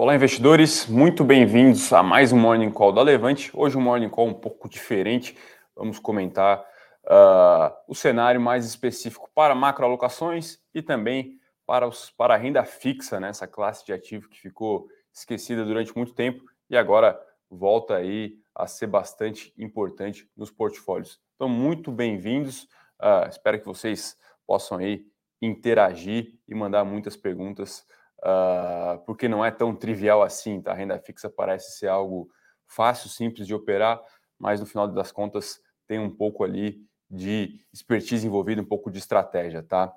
Olá, investidores, muito bem-vindos a mais um Morning Call da Levante. Hoje um Morning Call um pouco diferente. Vamos comentar uh, o cenário mais específico para macroalocações e também para, os, para a renda fixa, né? essa classe de ativo que ficou esquecida durante muito tempo e agora volta aí a ser bastante importante nos portfólios. Então, muito bem-vindos. Uh, espero que vocês possam aí interagir e mandar muitas perguntas uh, porque não é tão trivial assim, tá? A renda fixa parece ser algo fácil, simples de operar, mas no final das contas tem um pouco ali de expertise envolvida, um pouco de estratégia, tá?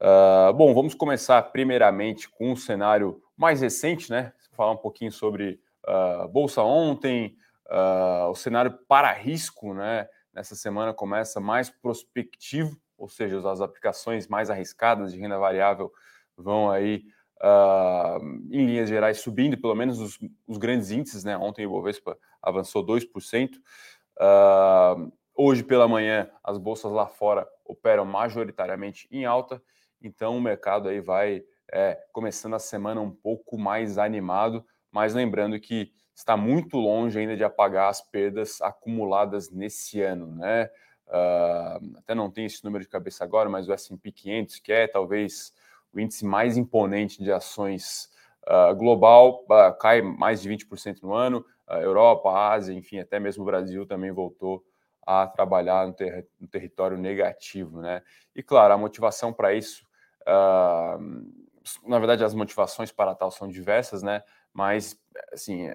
Uh, bom, vamos começar primeiramente com um cenário mais recente, né? Falar um pouquinho sobre uh, bolsa ontem, uh, o cenário para risco, né? Nessa semana começa mais prospectivo, ou seja, as aplicações mais arriscadas de renda variável vão aí uh, em linhas gerais, subindo, pelo menos os, os, grandes índices, né? Ontem o Ibovespa avançou 2%. Uh, ah, hoje pela manhã, as bolsas lá fora operam majoritariamente em alta, então o mercado aí vai é, começando a semana um pouco mais animado, mas lembrando que está muito longe ainda de apagar as perdas acumuladas nesse ano, né? Uh, até não tem esse número de cabeça agora, mas o S&P 500, que é talvez o índice mais imponente de ações uh, global uh, cai mais de 20% no ano. Uh, Europa, Ásia, enfim, até mesmo o Brasil também voltou a trabalhar no, ter no território negativo, né? E claro, a motivação para isso, na verdade, as motivações para tal são diversas, né? Mas, assim,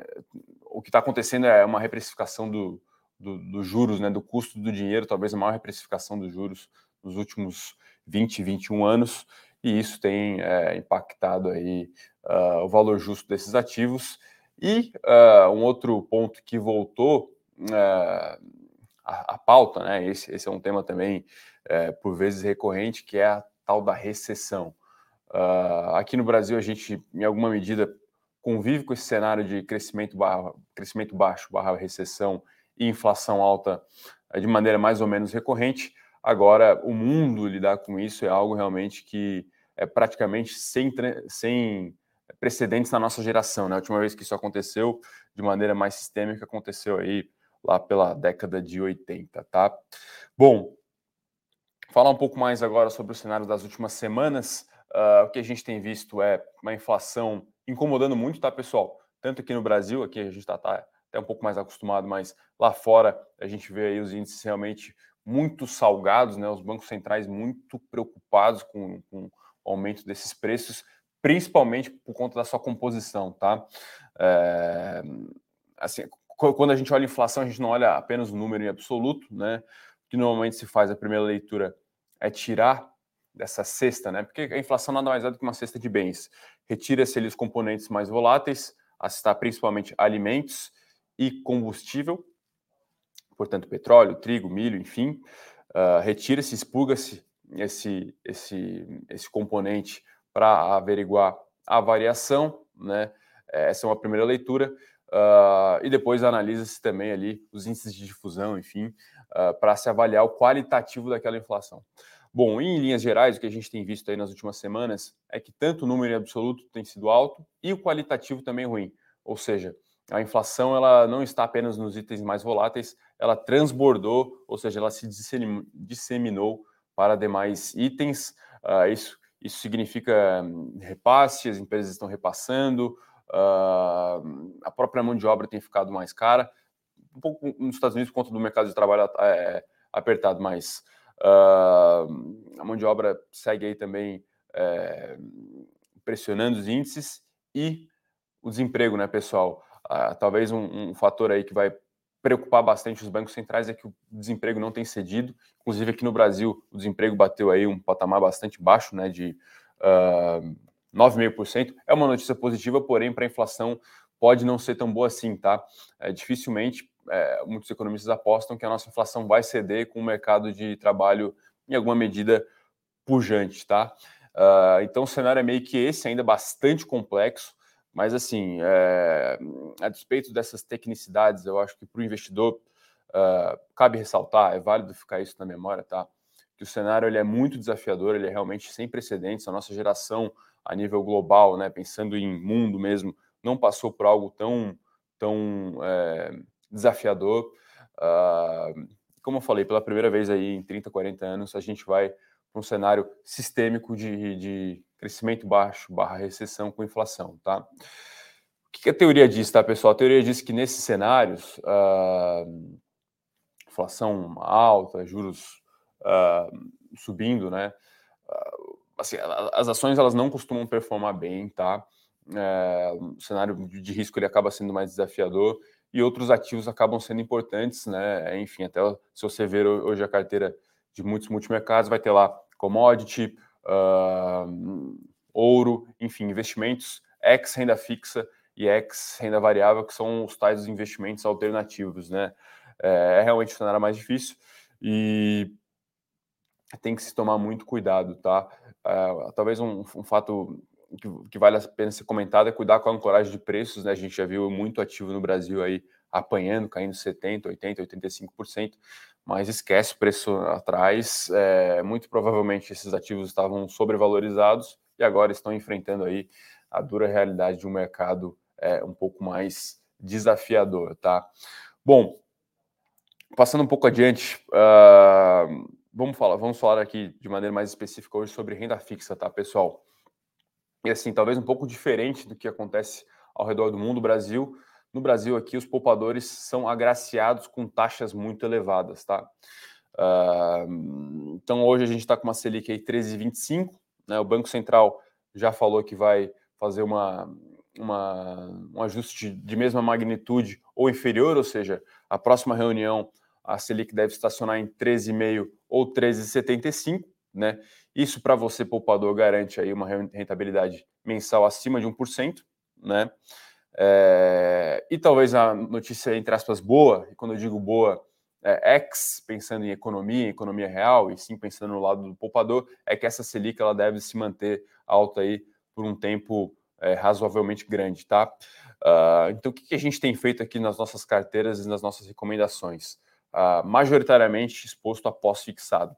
o que está acontecendo é uma reprecificação do, do, do, juros, né? Do custo do dinheiro, talvez a maior reprecificação dos juros nos últimos 20, 21 anos e isso tem é, impactado aí uh, o valor justo desses ativos. E uh, um outro ponto que voltou uh, à, pauta, né? Esse, esse, é um tema também é, por vezes recorrente, que é a tal da recessão. aqui no Brasil a gente, em alguma medida, convive com esse cenário de crescimento, barra, crescimento baixo, barra recessão e inflação alta de maneira mais ou menos recorrente. Agora, o mundo lidar com isso é algo realmente que é praticamente sem, sem precedentes na nossa geração. Né? A última vez que isso aconteceu de maneira mais sistêmica aconteceu aí lá pela década de 80, tá? Bom, falar um pouco mais agora sobre o cenário das últimas semanas. Uh, o que a gente tem visto é uma inflação incomodando muito, tá, pessoal? Tanto aqui no Brasil, aqui a gente está tá até um pouco mais acostumado, mas lá fora a gente vê aí os índices realmente muito salgados, né? Os bancos centrais muito preocupados com, com aumento desses preços, principalmente por conta da sua composição, tá? É, assim, quando a gente olha a inflação, a gente não olha apenas o número em absoluto, né? O que normalmente se faz a primeira leitura é tirar dessa cesta, né? Porque a inflação nada mais é do que uma cesta de bens. Retira-se ali os componentes mais voláteis, a citar principalmente alimentos e combustível, portanto, petróleo, trigo, milho, enfim. Uh, Retira-se, expurga-se esse, esse, esse componente para averiguar a variação, né? Essa é uma primeira leitura. Uh, e depois analisa-se também ali os índices de difusão, enfim, uh, para se avaliar o qualitativo daquela inflação. Bom, em linhas gerais, o que a gente tem visto aí nas últimas semanas é que tanto o número absoluto tem sido alto e o qualitativo também ruim. Ou seja, a inflação ela não está apenas nos itens mais voláteis, ela transbordou, ou seja, ela se disseminou para demais itens. Uh, isso, isso significa hum, repasse, as empresas estão repassando, uh, a própria mão de obra tem ficado mais cara, um pouco nos Estados Unidos por conta do mercado de trabalho é, apertado, mas uh, a mão de obra segue aí também é, pressionando os índices e o desemprego, né, pessoal? talvez um, um fator aí que vai preocupar bastante os bancos centrais é que o desemprego não tem cedido. Inclusive aqui no Brasil, o desemprego bateu aí um patamar bastante baixo, né, de uh, 9,5%. É uma notícia positiva, porém, para a inflação pode não ser tão boa assim, tá? É, dificilmente é, muitos economistas apostam que a nossa inflação vai ceder com o mercado de trabalho em alguma medida pujante, tá? Uh, então o cenário é meio que esse, ainda bastante complexo. Mas, assim, é, a despeito dessas tecnicidades, eu acho que para o investidor uh, cabe ressaltar, é válido ficar isso na memória, tá? Que o cenário ele é muito desafiador, ele é realmente sem precedentes. A nossa geração, a nível global, né, pensando em mundo mesmo, não passou por algo tão, tão é, desafiador. Uh, como eu falei, pela primeira vez aí em 30, 40 anos, a gente vai para um cenário sistêmico de, de crescimento baixo barra recessão com inflação, tá? O que a teoria diz, tá, pessoal? A teoria diz que nesses cenários, uh, inflação alta, juros uh, subindo, né? Uh, assim, as ações elas não costumam performar bem, tá? É, o cenário de risco ele acaba sendo mais desafiador e outros ativos acabam sendo importantes, né? Enfim, até se você ver hoje a carteira de muitos multimercados, vai ter lá commodity, uh, ouro, enfim, investimentos ex renda fixa e ex renda variável, que são os tais investimentos alternativos, né? É, é realmente o cenário mais difícil e tem que se tomar muito cuidado, tá? Uh, talvez um, um fato que, que, vale a pena ser comentado é cuidar com a ancoragem de preços, né? A gente já viu muito ativo no Brasil aí apanhando, caindo 70%, 80%, 85%, mas esquece o preço atrás. É, muito provavelmente esses ativos estavam sobrevalorizados e agora estão enfrentando aí a dura realidade de um mercado é, um pouco mais desafiador, tá? Bom, passando um pouco adiante, uh, vamos falar, vamos falar aqui de maneira mais específica hoje sobre renda fixa, tá, pessoal? E assim, talvez um pouco diferente do que acontece ao redor do mundo, Brasil no Brasil aqui, os poupadores são agraciados com taxas muito elevadas, tá? Uh, então hoje a gente está com uma Selic aí 13,25, né? O Banco Central já falou que vai fazer uma, uma, um ajuste de, mesma magnitude ou inferior, ou seja, a próxima reunião a Selic deve estacionar em 13,5 ou 13,75, né? Isso para você poupador garante aí uma rentabilidade mensal acima de 1%, né? É, e talvez a notícia, entre aspas, boa, e quando eu digo boa, é, ex, pensando em economia, economia real, e sim pensando no lado do poupador, é que essa Selic ela deve se manter alta aí por um tempo é, razoavelmente grande, tá? Uh, então, o que, que, a gente tem feito aqui nas nossas carteiras e nas nossas recomendações? Uh, majoritariamente exposto a pós-fixado.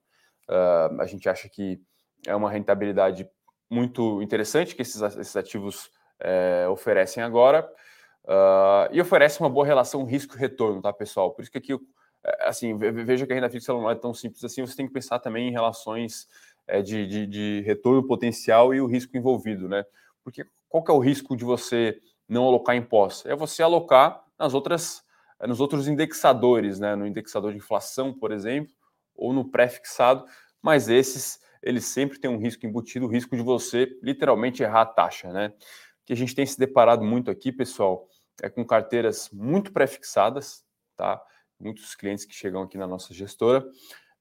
Uh, a gente acha que é uma rentabilidade muito interessante que esses, esses ativos é, oferecem agora. Uh, e oferece uma boa relação risco-retorno, tá, pessoal? Por isso que aqui, é, assim, veja que a renda fixa não é tão simples assim, você tem que pensar também em relações é, de, de, de, retorno potencial e o risco envolvido, né? Porque qual que é o risco de você não alocar em pós? É você alocar nas outras, nos outros indexadores, né? No indexador de inflação, por exemplo, ou no pré-fixado, mas esses, eles sempre têm um risco embutido, o risco de você literalmente errar a taxa, né? Que a gente tem se deparado muito aqui, pessoal, é com carteiras muito prefixadas, tá? Muitos clientes que chegam aqui na nossa gestora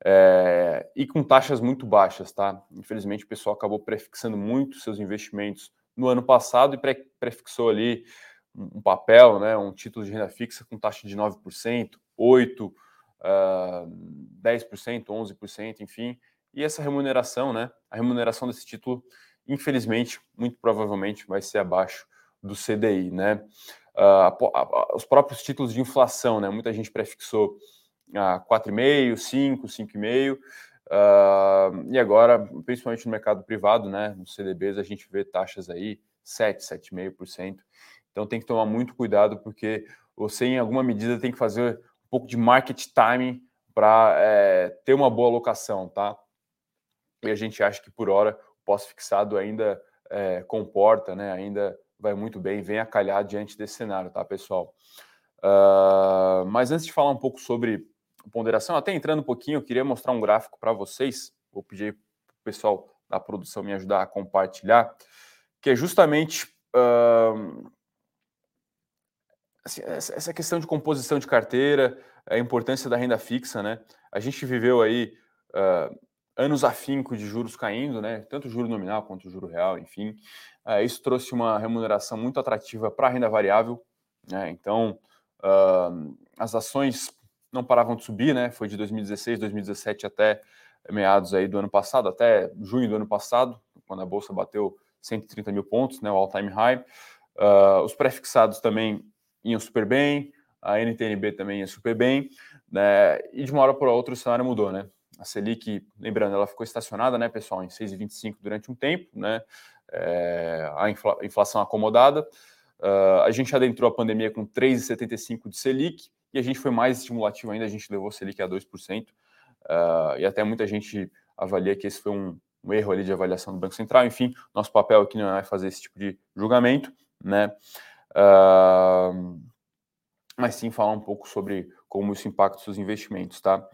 é, e com taxas muito baixas, tá? Infelizmente, o pessoal acabou prefixando muito seus investimentos no ano passado e pre prefixou ali um papel, né, um título de renda fixa com taxa de 9%, 8%, uh, 10%, 11%, enfim. E essa remuneração, né, a remuneração desse título infelizmente, muito provavelmente vai ser abaixo do CDI, né? Uh, os próprios títulos de inflação, né? Muita gente prefixou a 4,5, 5, 5,5, uh, e agora, principalmente no mercado privado, né? Nos CDBs, a gente vê taxas aí 7, 7,5%. Então tem que tomar muito cuidado, porque você, em alguma medida, tem que fazer um pouco de market timing para é, ter uma boa alocação, tá? E a gente acha que por hora pós-fixado ainda é, comporta, né, ainda vai muito bem, vem a calhar diante desse cenário, tá, pessoal? Uh, mas antes de falar um pouco sobre ponderação, até entrando um pouquinho, eu queria mostrar um gráfico para vocês. Vou pedir para o pessoal da produção me ajudar a compartilhar, que é justamente uh, essa questão de composição de carteira, a importância da renda fixa, né? A gente viveu aí uh, anos afinco de juros caindo, né? Tanto o juro nominal quanto o juro real, enfim. Uh, isso trouxe uma remuneração muito atrativa para a renda variável, né? Então, uh, as ações não paravam de subir, né? Foi de 2016, 2017 até meados aí do ano passado, até junho do ano passado, quando a bolsa bateu 130 mil pontos, né? O all-time high. Uh, os prefixados também iam super bem, a NTNB também ia super bem, né? E de uma hora para outra o cenário mudou, né? A Selic, lembrando, ela ficou estacionada, né, pessoal, em 6,25 durante um tempo, né? É, a infla, inflação acomodada. Uh, a gente adentrou a pandemia com 3,75 de Selic e a gente foi mais estimulativo ainda, a gente levou a Selic a 2%. Uh, e até muita gente avalia que esse foi um, um, erro ali de avaliação do Banco Central. Enfim, nosso papel aqui não é fazer esse tipo de julgamento, né? Uh, mas sim falar um pouco sobre como isso impacta os seus investimentos, tá?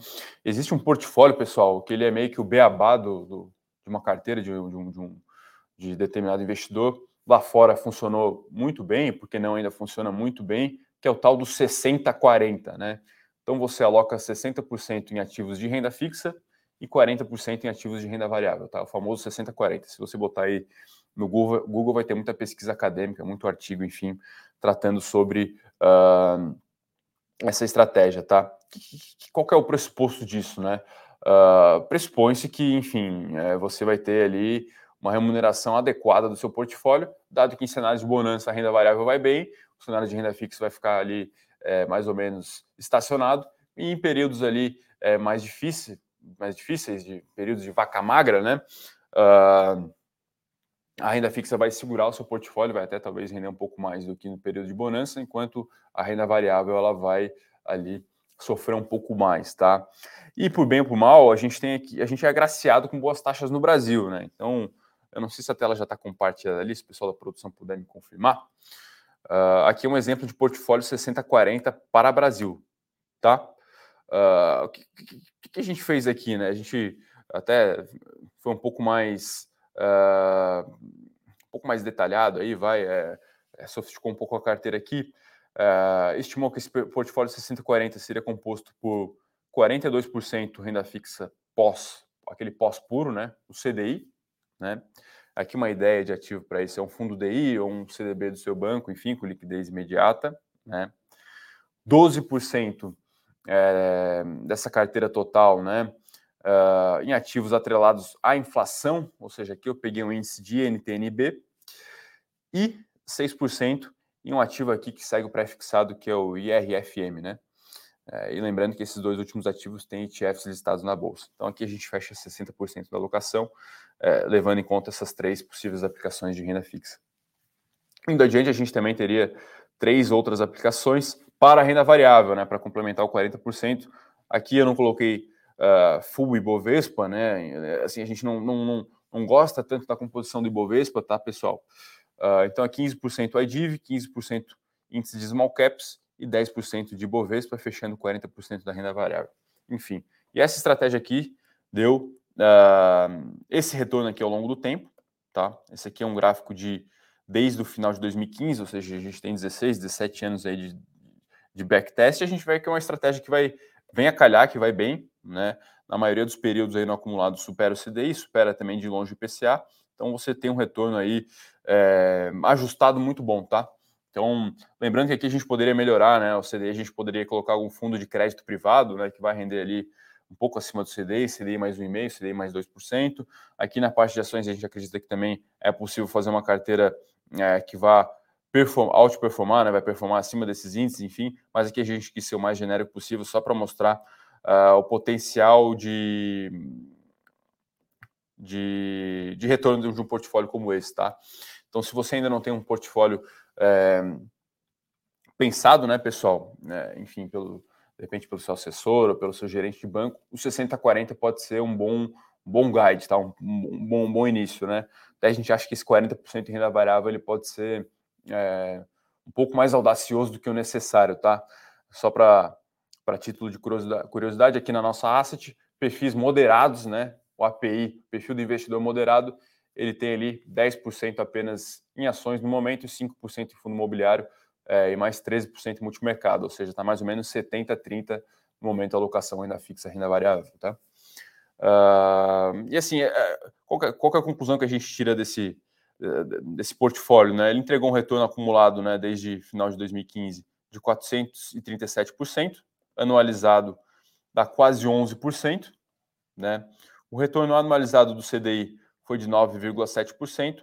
Existe um portfólio, pessoal, que ele é meio que o beabá do, do de uma carteira de, de, um, de, um, de determinado investidor. Lá fora funcionou muito bem, porque não ainda funciona muito bem, que é o tal do 60-40, né? Então você aloca 60% em ativos de renda fixa e 40% em ativos de renda variável, tá? O famoso 60-40. Se você botar aí no Google, Google vai ter muita pesquisa acadêmica, muito artigo, enfim, tratando sobre uh, essa estratégia, tá? Qual é o pressuposto disso, né? Uh, Pressupõe-se que, enfim, é, você vai ter ali uma remuneração adequada do seu portfólio, dado que em cenários de bonança a renda variável vai bem, o cenário de renda fixa vai ficar ali é, mais ou menos estacionado, e em períodos ali é, mais difíceis, mais difíceis, de períodos de vaca magra, né? Uh, a renda fixa vai segurar o seu portfólio, vai até talvez render um pouco mais do que no período de bonança, enquanto a renda variável ela vai ali sofrer um pouco mais, tá? E por bem ou por mal, a gente tem aqui, a gente é agraciado com boas taxas no Brasil, né? Então, eu não sei se a tela já está compartilhada ali, se o pessoal da produção puder me confirmar. Uh, aqui é um exemplo de portfólio 60-40 para Brasil, tá? Uh, o que, que, que, a gente fez aqui, né? A gente até foi um pouco mais uh, um pouco mais detalhado aí, vai, é, é, sofisticou um pouco a carteira aqui, estimou que esse portfólio 60-40 seria composto por 42% renda fixa pós, aquele pós puro, né? O CDI, né? Aqui uma ideia de ativo para isso é um fundo DI ou um CDB do seu banco, enfim, com liquidez imediata. Né? 12% é, dessa carteira total né, uh, em ativos atrelados à inflação, ou seja, aqui eu peguei um índice de NTNB, e 6% em um ativo aqui que segue o pré-fixado, que é o IRFM, né? É, e lembrando que esses dois últimos ativos têm ETFs listados na bolsa. Então aqui a gente fecha 60% da alocação, é, levando em conta essas três possíveis aplicações de renda fixa. Indo adiante, a gente também teria três outras aplicações para renda variável, né, para complementar o 40%. Aqui eu não coloquei uh, full Ibovespa, né? Assim, a gente não, não, não, não, gosta tanto da composição do Ibovespa, tá, pessoal? Uh, então é 15% IDIV, 15% índice de small caps e 10% de Ibovespa, fechando 40% da renda variável. Enfim, e essa estratégia aqui deu uh, esse retorno aqui ao longo do tempo, tá? Esse aqui é um gráfico de desde o final de 2015, ou seja, a gente tem 16, 17 anos aí de, de backtest, a gente vai que é uma estratégia que vai vem a calhar, que vai bem, né? Na maioria dos períodos aí no acumulado supera o CDI, supera também de longe o IPCA, então você tem um retorno aí é, ajustado muito bom, tá? Então, lembrando que aqui a gente poderia melhorar, né? O CDI a gente poderia colocar algum fundo de crédito privado, né? Que vai render ali um pouco acima do CDI, CDI mais 1,5%, CDI mais 2%. Aqui na parte de ações a gente acredita que também é possível fazer uma carteira é, que vá perform, performar né? vai performar acima desses índices, enfim. Mas aqui a gente quis ser o mais genérico possível, só para mostrar uh, o potencial de, de, de retorno de um portfólio como esse, tá? Então, se você ainda não tem um portfólio é, pensado, né, pessoal, né, enfim, pelo, de repente pelo seu assessor ou pelo seu gerente de banco, o 60-40 pode ser um bom, bom guide, tá? Um, um, bom, um bom início, né? Até a gente acha que esse 40% de renda variável ele pode ser é, um pouco mais audacioso do que o necessário, tá? Só para título de curiosidade, aqui na nossa asset, perfis moderados, né? O API, perfil do investidor moderado, ele tem ali 10% apenas em ações no momento e 5% em fundo imobiliário é, e mais 13% em multimercado, ou seja, está mais ou menos 70 30 no momento a alocação renda fixa, renda variável, tá? Uh, e assim, é, qual, é, qual é a conclusão que a gente tira desse, desse portfólio, né? Ele entregou um retorno acumulado, né, desde final de 2015 de 437%, anualizado dá quase 11%, né? O retorno anualizado do CDI foi de 9,7%,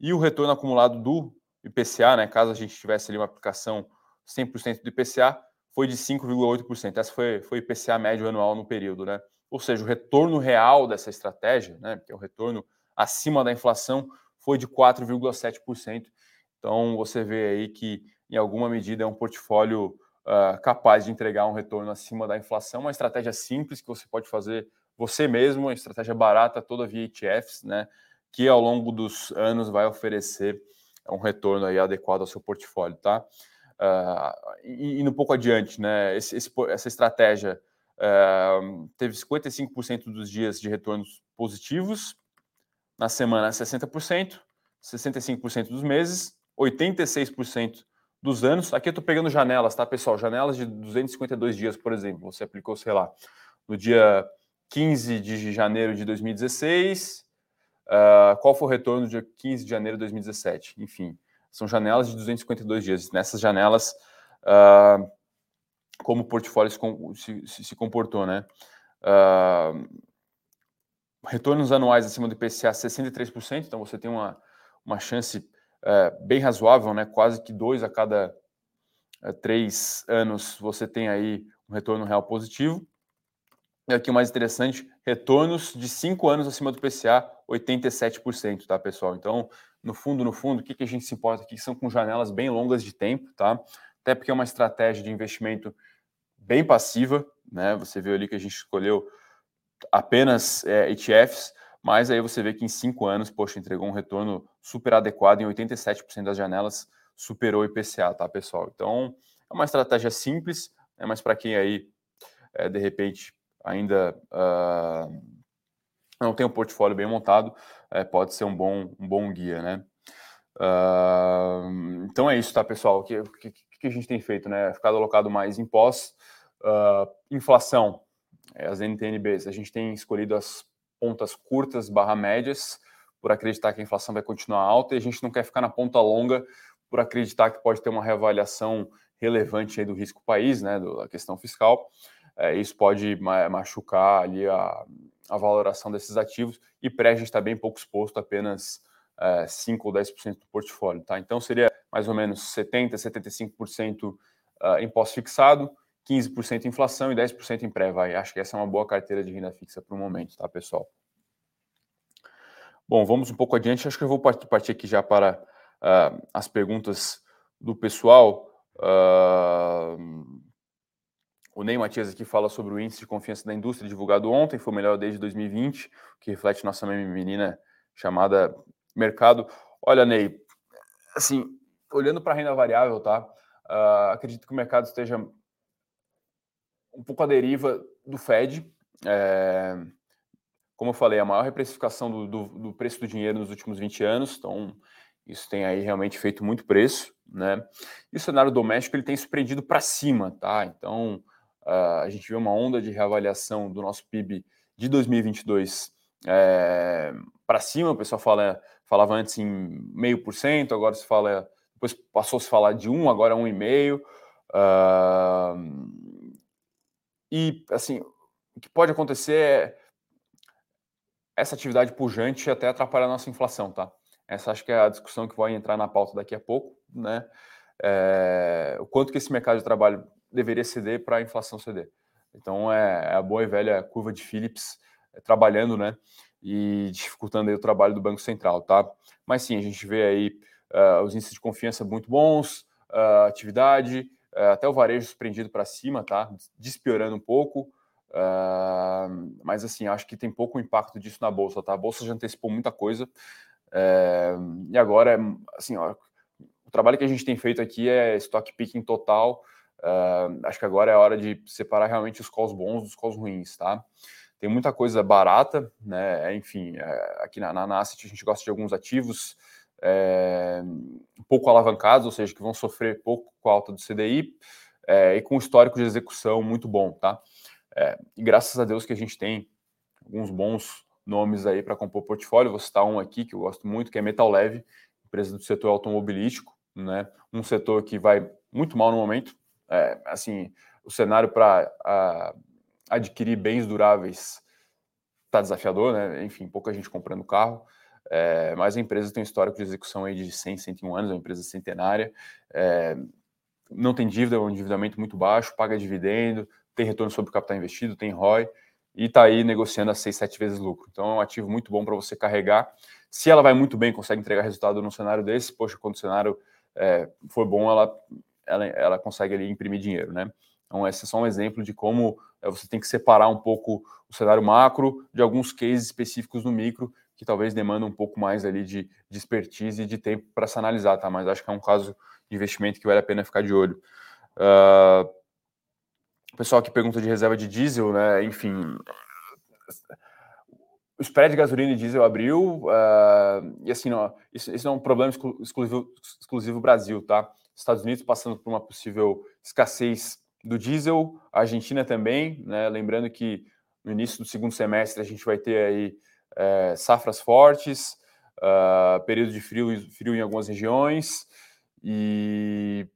e o retorno acumulado do IPCA, né, caso a gente tivesse ali uma aplicação 100% do IPCA, foi de 5,8%. Essa foi, foi IPCA médio anual no período, né? ou seja, o retorno real dessa estratégia, né, que é o retorno acima da inflação, foi de 4,7%. Então, você vê aí que, em alguma medida, é um portfólio uh, capaz de entregar um retorno acima da inflação, uma estratégia simples que você pode fazer você mesmo, uma estratégia barata toda via ETFs, né, que ao longo dos anos vai oferecer um retorno aí adequado ao seu portfólio, tá? Uh, e indo um pouco adiante, né, esse, esse, essa estratégia uh, teve 55% dos dias de retornos positivos, na semana 60%, 65% dos meses, 86% dos anos. Aqui eu estou pegando janelas, tá, pessoal? Janelas de 252 dias, por exemplo. Você aplicou, sei lá, no dia 15 de janeiro de 2016. Uh, ah, qual foi o retorno no dia 15 de janeiro de 2017? Enfim, são janelas de 252 dias. Nessas janelas, uh, como o portfólio se, se, se comportou, né? Uh, retornos anuais acima do IPCA 63%, então você tem uma, uma chance é, bem razoável, né? quase que dois a cada é, três anos você tem aí um retorno real positivo. E aqui o mais interessante, retornos de cinco anos acima do PCA, 87%, tá, pessoal? Então, no fundo, no fundo, o que, que a gente se importa aqui são com janelas bem longas de tempo, tá? Até porque é uma estratégia de investimento bem passiva, né? Você viu ali que a gente escolheu apenas é, ETFs, mas aí você vê que em cinco anos, poxa, entregou um retorno super adequado em 87% das janelas, superou o IPCA, tá, pessoal? Então, é uma estratégia simples, né, mas para quem aí, é, de repente, ainda uh, não tem um portfólio bem montado, é, pode ser um bom, um bom guia, né? Uh, então é isso, tá, pessoal? O que, que, que, a gente tem feito, né? Ficado alocado mais em pós, uh, inflação, é, as NTNBs. A gente tem escolhido as pontas curtas barra médias por acreditar que a inflação vai continuar alta e a gente não quer ficar na ponta longa por acreditar que pode ter uma reavaliação relevante aí do risco país, né, da questão fiscal. É, isso pode machucar ali a, a valoração desses ativos e pré a gente está bem pouco exposto, apenas é, 5 ou 10% do portfólio. Tá? Então seria mais ou menos 70%, 75% uh, em pós-fixado, 15% inflação e 10% em pré, vai. Acho que essa é uma boa carteira de renda fixa para o momento, tá, pessoal? Bom, vamos um pouco adiante. Acho que eu vou partir aqui já para uh, as perguntas do pessoal. Uh, o Ney Matias aqui fala sobre o índice de confiança da indústria divulgado ontem, foi o melhor desde 2020, que reflete nossa menina chamada mercado. Olha, Ney, assim, olhando para a renda variável, tá? Uh, acredito que o mercado esteja um pouco a deriva do Fed. É, como eu falei, a maior reprecificação do, do, do, preço do dinheiro nos últimos 20 anos, então isso tem aí realmente feito muito preço, né? E o cenário doméstico ele tem surpreendido para cima, tá? Então uh, a gente vê uma onda de reavaliação do nosso PIB de 2022 é, para cima, o pessoal fala, falava antes em meio por cento, agora se fala, depois passou a se falar de um, agora um e meio. Uh, e, assim, o que pode acontecer é essa atividade pujante até atrapalhar a nossa inflação, tá? Essa acho que é a discussão que vai entrar na pauta daqui a pouco, né? É, o quanto que esse mercado de trabalho deveria ceder para a inflação ceder. Então, é, é, a boa e velha curva de Phillips é, trabalhando, né? E dificultando aí o trabalho do Banco Central, tá? Mas sim, a gente vê aí uh, os índices de confiança muito bons, uh, atividade, até o varejo surpreendido para cima, tá? Despiorando um pouco. Uh, mas assim, acho que tem pouco impacto disso na bolsa, tá? A bolsa já antecipou muita coisa. Uh, e agora, assim, ó, o trabalho que a gente tem feito aqui é stock picking total. Uh, acho que agora é hora de separar realmente os calls bons dos calls ruins, tá? Tem muita coisa barata, né? Enfim, é, aqui na, na Asset a gente gosta de alguns ativos é, pouco alavancados, ou seja, que vão sofrer pouco com a alta do CDI é, e com histórico de execução muito bom, tá? É, e graças a Deus que a gente tem alguns bons nomes aí para compor portfólio. Vou citar um aqui que eu gosto muito, que é Metal Leve, empresa do setor automobilístico, né? Um setor que vai muito mal no momento. É, assim, o cenário para adquirir bens duráveis está desafiador, né? Enfim, pouca gente comprando carro. É, mas a empresa tem um histórico de execução aí de 100, 101 anos, é uma empresa centenária, é, não tem dívida, é um endividamento muito baixo, paga dividendo, tem retorno sobre o capital investido, tem ROI, e está aí negociando a 6, 7 vezes lucro. Então é um ativo muito bom para você carregar. Se ela vai muito bem, consegue entregar resultado num cenário desse, poxa, quando o cenário é, for bom, ela, ela, ela consegue ali imprimir dinheiro, né? Então, esse é só um exemplo de como é, você tem que separar um pouco o cenário macro de alguns cases específicos no micro, que talvez demandam um pouco mais ali de, de expertise e de tempo para se analisar, tá? Mas acho que é um caso de investimento que vale a pena ficar de olho. Uh, o pessoal que pergunta de reserva de diesel, né? Enfim, o spread de gasolina e diesel abriu, uh, e assim, não, isso, isso não é um problema exclusivo, exclusivo Brasil, tá? Estados Unidos passando por uma possível escassez do diesel, a Argentina também, né? Lembrando que no início do segundo semestre a gente vai ter aí é, safras fortes, uh, período de frio, frio em algumas regiões e,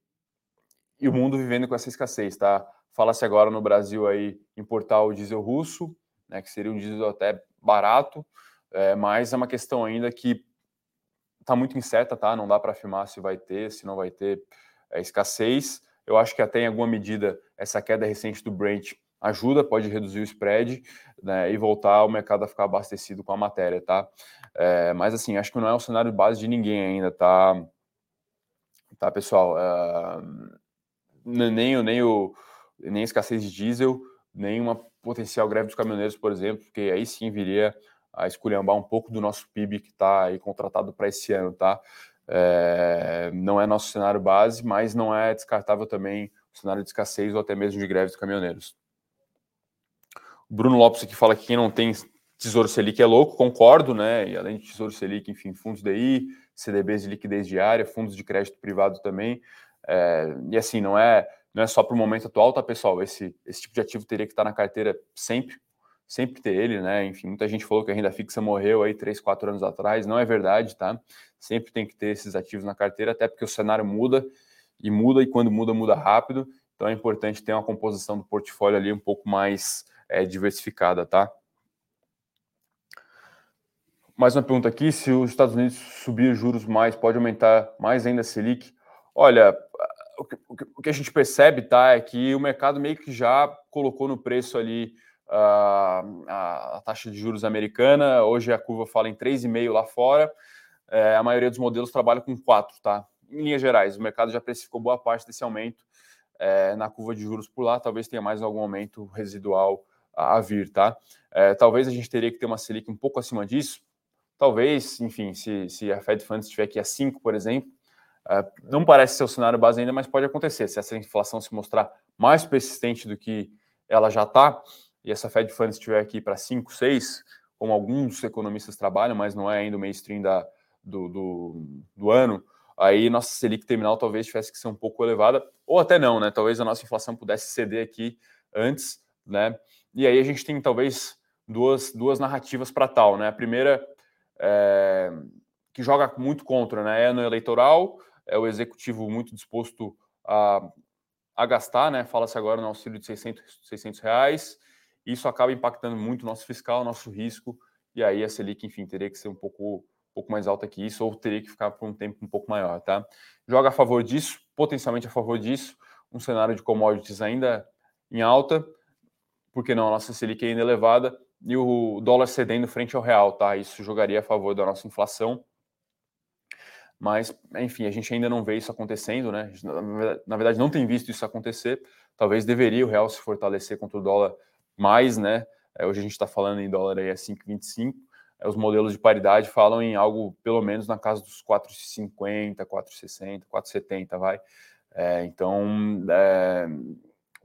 e o mundo vivendo com essa escassez, tá? Fala-se agora no Brasil aí importar o diesel russo, né, que seria um diesel até barato, é, mas é uma questão ainda que está muito incerta, tá? Não dá para afirmar se vai ter, se não vai ter é, escassez. Eu acho que até em alguma medida essa queda recente do Brent ajuda, pode reduzir o spread né, e voltar o mercado a ficar abastecido com a matéria, tá? É, mas assim, acho que não é o cenário base de ninguém ainda, tá? Tá, pessoal? É, nem, nem, o, nem escassez de diesel, nem uma potencial greve dos caminhoneiros, por exemplo, porque aí sim viria a esculhambar um pouco do nosso PIB que está aí contratado para esse ano, tá? É, não é nosso cenário base, mas não é descartável também o cenário de escassez ou até mesmo de greve dos caminhoneiros. Bruno Lopes aqui fala que quem não tem Tesouro Selic é louco, concordo, né? E além de Tesouro Selic, enfim, fundos DI, CDBs de liquidez diária, fundos de crédito privado também. É, e assim, não é, não é só para o momento atual, tá, pessoal? Esse, esse tipo de ativo teria que estar na carteira sempre, sempre ter ele, né? Enfim, muita gente falou que a renda fixa morreu aí 3, 4 anos atrás. Não é verdade, tá? Sempre tem que ter esses ativos na carteira, até porque o cenário muda e muda, e quando muda, muda rápido. Então é importante ter uma composição do portfólio ali um pouco mais é, diversificada, tá? Mais uma pergunta aqui: se os Estados Unidos subir juros mais, pode aumentar mais ainda a Selic? Olha, o que, o que, a gente percebe, tá, é que o mercado meio que já colocou no preço ali uh, a, taxa de juros americana. Hoje a curva fala em 3,5 lá fora. É, a maioria dos modelos trabalha com 4, tá? Em linhas gerais, o mercado já precificou boa parte desse aumento é, na curva de juros por lá. Talvez tenha mais algum aumento residual a, vir, tá? É, talvez a gente teria que ter uma Selic um pouco acima disso. Talvez, enfim, se, se a Fed Funds estiver aqui a 5, por exemplo, é, não parece ser o cenário base ainda, mas pode acontecer. Se essa inflação se mostrar mais persistente do que ela já está, e essa Fed Funds estiver aqui para 5, 6, como alguns economistas trabalham, mas não é ainda o mainstream da, do, do, do ano, aí nossa Selic terminal talvez tivesse que ser um pouco elevada, ou até não, né? Talvez a nossa inflação pudesse ceder aqui antes, né? E aí a gente tem talvez duas, duas narrativas para tal, né? A primeira é, que joga muito contra, né? É ano eleitoral, é o executivo muito disposto a, a gastar, né? Fala-se agora no auxílio de 600, 600 reais. Isso acaba impactando muito o nosso fiscal, nosso risco, e aí a Selic, enfim, teria que ser um pouco, um pouco mais alta que isso, ou teria que ficar por um tempo um pouco maior, tá? Joga a favor disso, potencialmente a favor disso, um cenário de commodities ainda em alta, porque não, a nossa Selic é ainda elevada, e o dólar cedendo frente ao real, tá? Isso jogaria a favor da nossa inflação, mas, enfim, a gente ainda não vê isso acontecendo, né? Na verdade, não tem visto isso acontecer. Talvez deveria o real se fortalecer contra o dólar mais, né? É, hoje a gente está falando em dólar aí a 5,25. É, os modelos de paridade falam em algo pelo menos na casa dos 4,50, 4,60, 4,70, vai. É, então, é,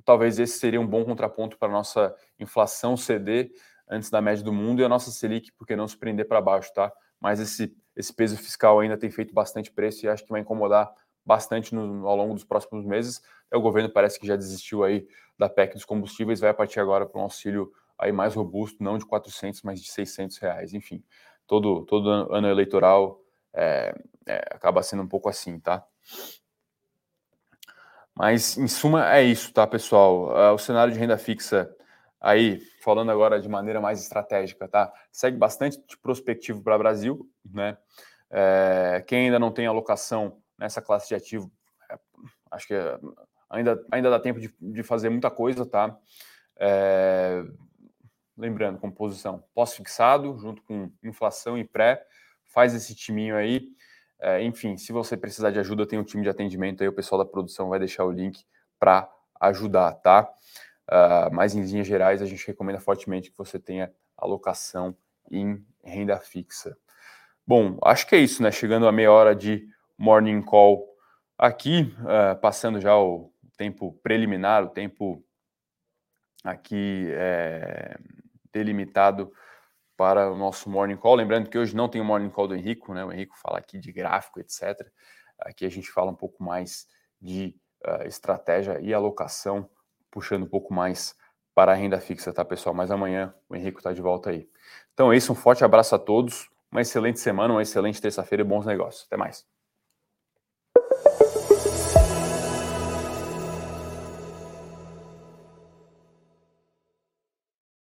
talvez esse seria um bom contraponto para a nossa inflação ceder antes da média do mundo e a nossa Selic, porque não se prender para baixo, tá? Mas esse esse peso fiscal ainda tem feito bastante preço e acho que vai incomodar bastante no, ao longo dos próximos meses. É, o governo parece que já desistiu aí da PEC dos combustíveis, vai partir agora para um auxílio aí mais robusto, não de 400, mas de 600 reais. Enfim, todo, todo ano eleitoral é, é, acaba sendo um pouco assim, tá? Mas, em suma, é isso, tá, pessoal? Uh, o cenário de renda fixa aí, falando agora de maneira mais estratégica, tá? Segue bastante de prospectivo para Brasil, né? É, quem ainda não tem alocação nessa classe de ativo, é, acho que ainda, ainda dá tempo de, de fazer muita coisa, tá? É, lembrando, composição pós-fixado, junto com inflação e pré, faz esse timinho aí. É, enfim, se você precisar de ajuda, tem um time de atendimento aí, o pessoal da produção vai deixar o link para ajudar, tá? Uh, mas em linhas gerais, a gente recomenda fortemente que você tenha alocação em renda fixa. Bom, acho que é isso, né? Chegando a meia hora de morning call aqui, uh, passando já o tempo preliminar, o tempo aqui é, delimitado para o nosso morning call. Lembrando que hoje não tem o morning call do Henrico, né? O Henrico fala aqui de gráfico, etc. Aqui a gente fala um pouco mais de uh, estratégia e alocação, puxando um pouco mais para a renda fixa, tá, pessoal? Mas amanhã o Henrico está de volta aí. Então é isso, um forte abraço a todos, uma excelente semana, uma excelente terça-feira e bons negócios. Até mais.